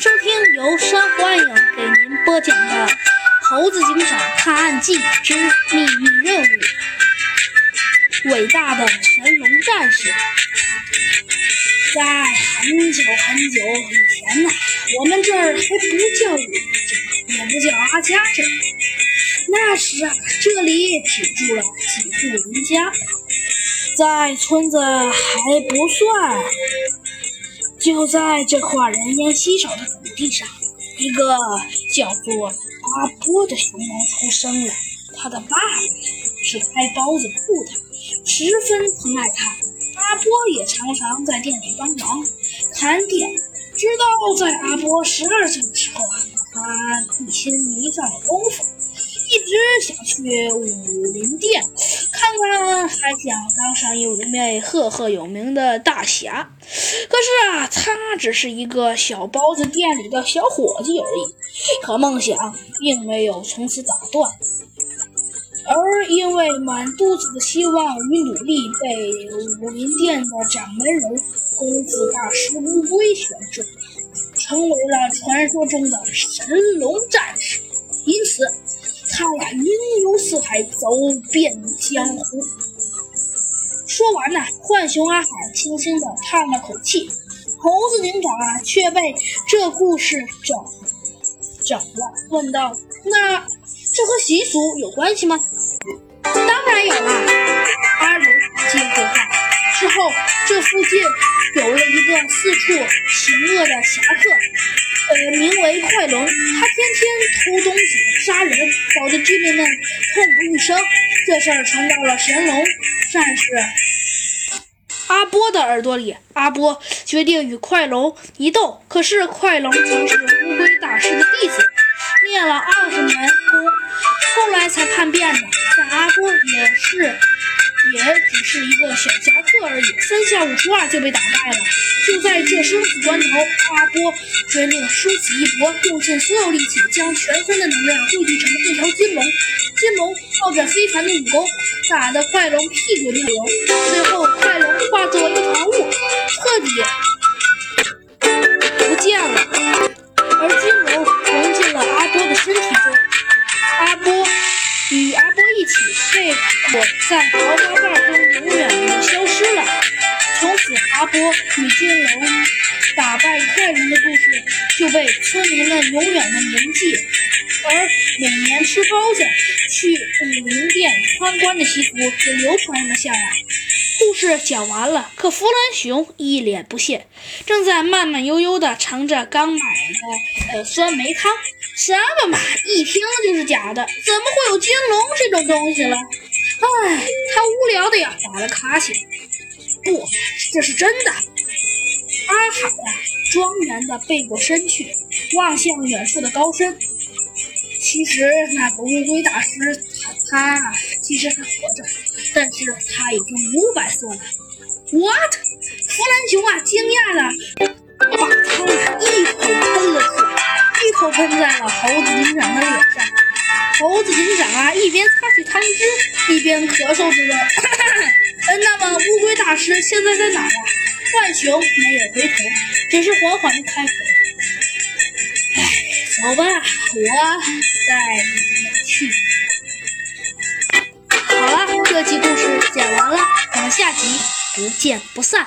收听由山幻影给您播讲的《猴子警长探案记之秘密任务》。伟大的神龙战士，在很久很久以前呐，我们这儿还不叫武镇，也不叫阿家镇。那时啊，这里只住了几户人家，在村子还不算。就在这块人烟稀少的土地上，一个叫做阿波的熊猫出生了。他的爸爸是开包子铺的，十分疼爱他。阿波也常常在店里帮忙看店。直到在阿波十二岁的时候，他一心迷上了功夫。一直想去武林殿，还想当上一位赫赫有名的大侠。可是啊，他只是一个小包子店里的小伙计而已，可梦想并没有从此打断。而因为满肚子的希望与努力，被武林殿的掌门人功夫大师乌龟选中，成为了传说中的神龙战士。因此。他俩，云游四海，走遍江湖。说完呢，浣熊阿海轻轻地叹了口气。猴子警长啊，却被这故事整整了，问道：“那这和习俗有关系吗？”“当然有啦！”阿龙接过话。之后，这附近有了一个四处行恶的侠客。呃，名为快龙，他天天偷东西、杀人，搞得居民们痛不欲生。这事儿传到了神龙战士阿波的耳朵里，阿波决定与快龙一斗。可是快龙曾是乌龟大师的弟子，练了二十年功，后来才叛变的。但阿波也是，也只是一个小侠客而已，三下五除二就被打败了。就在这生死关头，阿波决定殊死一搏，用尽所有力气，将全身的能量汇聚成这条金龙。金龙靠着非凡的武功，打得快龙屁滚尿流。最后，快龙化作一团雾，彻底不见了，而金龙融进了阿波的身体中。阿波与阿波一起被裹在桃花瓣中，永远的消失了。从此，阿波与金龙打败怪龙的故事就被村民们永远的铭记，而每年吃包子、去武林殿参观的习俗也流传了下来。故事讲完了，可弗兰熊一脸不屑，正在慢慢悠悠地尝着刚买的呃酸梅汤。什么嘛，一听就是假的，怎么会有金龙这种东西了？唉，他无聊的呀，打了卡起来。不，这是真的。阿海呀，庄严地背过身去，望向远处的高山。其实那个乌龟大师，他他其实还活着，但是他已经五百岁了。What？弗兰熊啊，惊讶的把汤一口喷了出来，一口喷在了猴子警长的脸上。猴子警长啊，一边擦去汤汁，一边咳嗽着问。那么乌龟大师现在在哪儿啊？浣熊没有回头，只是缓缓地开口：“，好吧，我带你去。”好了，这集故事讲完了，我们下集不见不散。